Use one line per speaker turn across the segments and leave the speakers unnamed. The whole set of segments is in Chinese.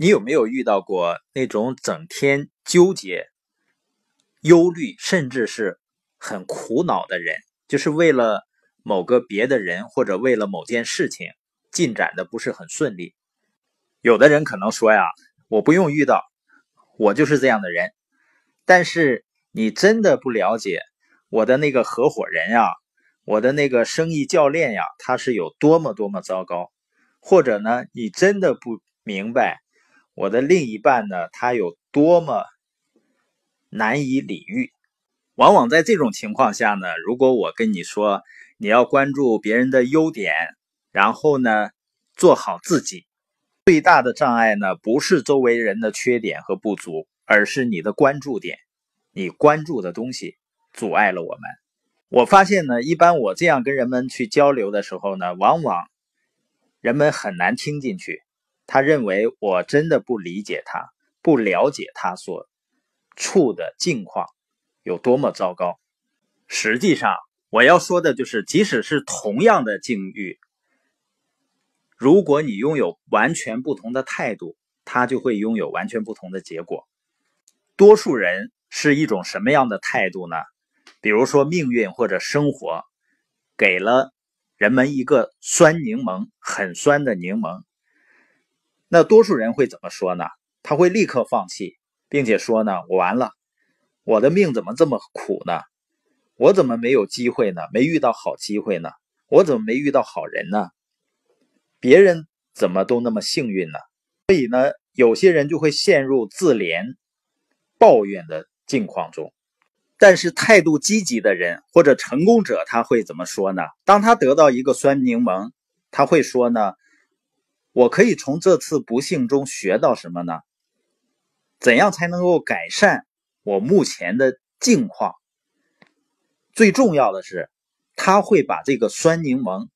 你有没有遇到过那种整天纠结、忧虑，甚至是很苦恼的人？就是为了某个别的人，或者为了某件事情进展的不是很顺利。有的人可能说呀，我不用遇到，我就是这样的人。但是你真的不了解我的那个合伙人呀，我的那个生意教练呀，他是有多么多么糟糕。或者呢，你真的不明白我的另一半呢，他有多么难以理喻。往往在这种情况下呢，如果我跟你说你要关注别人的优点，然后呢做好自己，最大的障碍呢不是周围人的缺点和不足，而是你的关注点，你关注的东西阻碍了我们。我发现呢，一般我这样跟人们去交流的时候呢，往往。人们很难听进去，他认为我真的不理解他，不了解他所处的境况有多么糟糕。实际上，我要说的就是，即使是同样的境遇，如果你拥有完全不同的态度，他就会拥有完全不同的结果。多数人是一种什么样的态度呢？比如说，命运或者生活给了。人们一个酸柠檬，很酸的柠檬，那多数人会怎么说呢？他会立刻放弃，并且说呢：“我完了，我的命怎么这么苦呢？我怎么没有机会呢？没遇到好机会呢？我怎么没遇到好人呢？别人怎么都那么幸运呢？”所以呢，有些人就会陷入自怜、抱怨的境况中。但是态度积极的人或者成功者，他会怎么说呢？当他得到一个酸柠檬，他会说呢：“我可以从这次不幸中学到什么呢？怎样才能够改善我目前的境况？最重要的是，他会把这个酸柠檬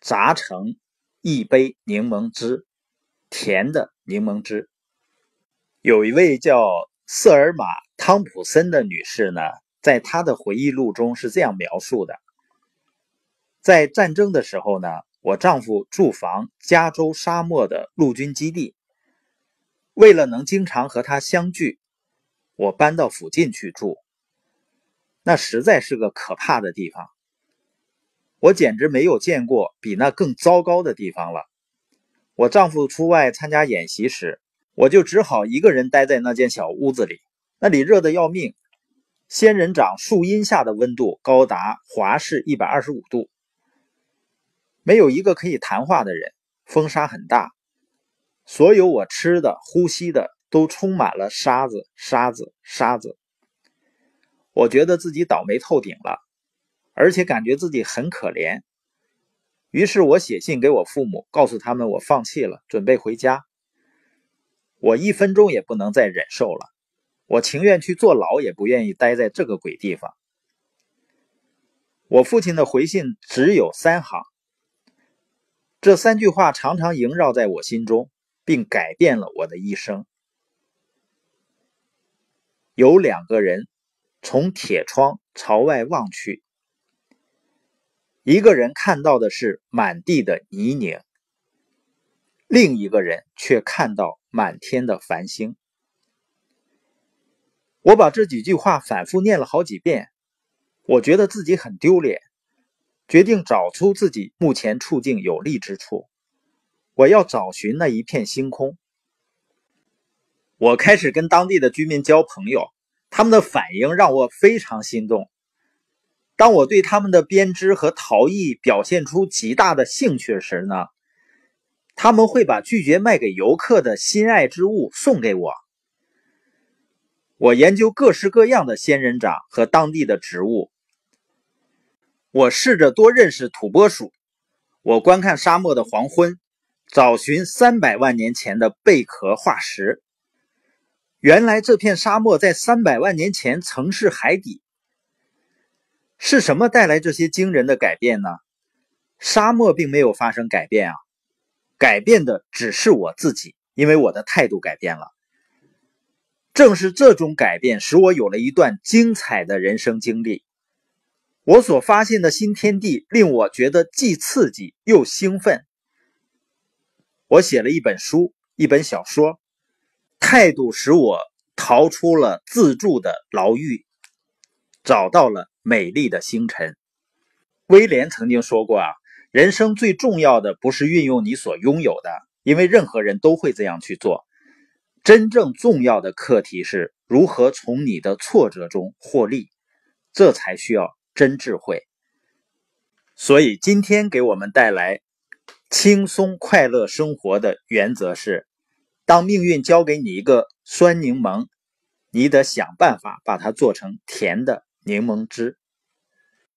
榨成一杯柠檬汁，甜的柠檬汁。”有一位叫瑟尔玛·汤普森的女士呢。在她的回忆录中是这样描述的：在战争的时候呢，我丈夫驻防加州沙漠的陆军基地。为了能经常和他相聚，我搬到附近去住。那实在是个可怕的地方，我简直没有见过比那更糟糕的地方了。我丈夫出外参加演习时，我就只好一个人待在那间小屋子里，那里热得要命。仙人掌树荫下的温度高达华氏一百二十五度，没有一个可以谈话的人。风沙很大，所有我吃的、呼吸的都充满了沙子、沙子、沙子。我觉得自己倒霉透顶了，而且感觉自己很可怜。于是我写信给我父母，告诉他们我放弃了，准备回家。我一分钟也不能再忍受了。我情愿去坐牢，也不愿意待在这个鬼地方。我父亲的回信只有三行，这三句话常常萦绕在我心中，并改变了我的一生。有两个人从铁窗朝外望去，一个人看到的是满地的泥泞，另一个人却看到满天的繁星。我把这几句话反复念了好几遍，我觉得自己很丢脸，决定找出自己目前处境有利之处。我要找寻那一片星空。我开始跟当地的居民交朋友，他们的反应让我非常心动。当我对他们的编织和陶艺表现出极大的兴趣时呢，他们会把拒绝卖给游客的心爱之物送给我。我研究各式各样的仙人掌和当地的植物。我试着多认识土拨鼠。我观看沙漠的黄昏，找寻三百万年前的贝壳化石。原来这片沙漠在三百万年前曾是海底。是什么带来这些惊人的改变呢？沙漠并没有发生改变啊，改变的只是我自己，因为我的态度改变了。正是这种改变，使我有了一段精彩的人生经历。我所发现的新天地，令我觉得既刺激又兴奋。我写了一本书，一本小说，态度使我逃出了自助的牢狱，找到了美丽的星辰。威廉曾经说过啊，人生最重要的不是运用你所拥有的，因为任何人都会这样去做。真正重要的课题是如何从你的挫折中获利，这才需要真智慧。所以今天给我们带来轻松快乐生活的原则是：当命运交给你一个酸柠檬，你得想办法把它做成甜的柠檬汁。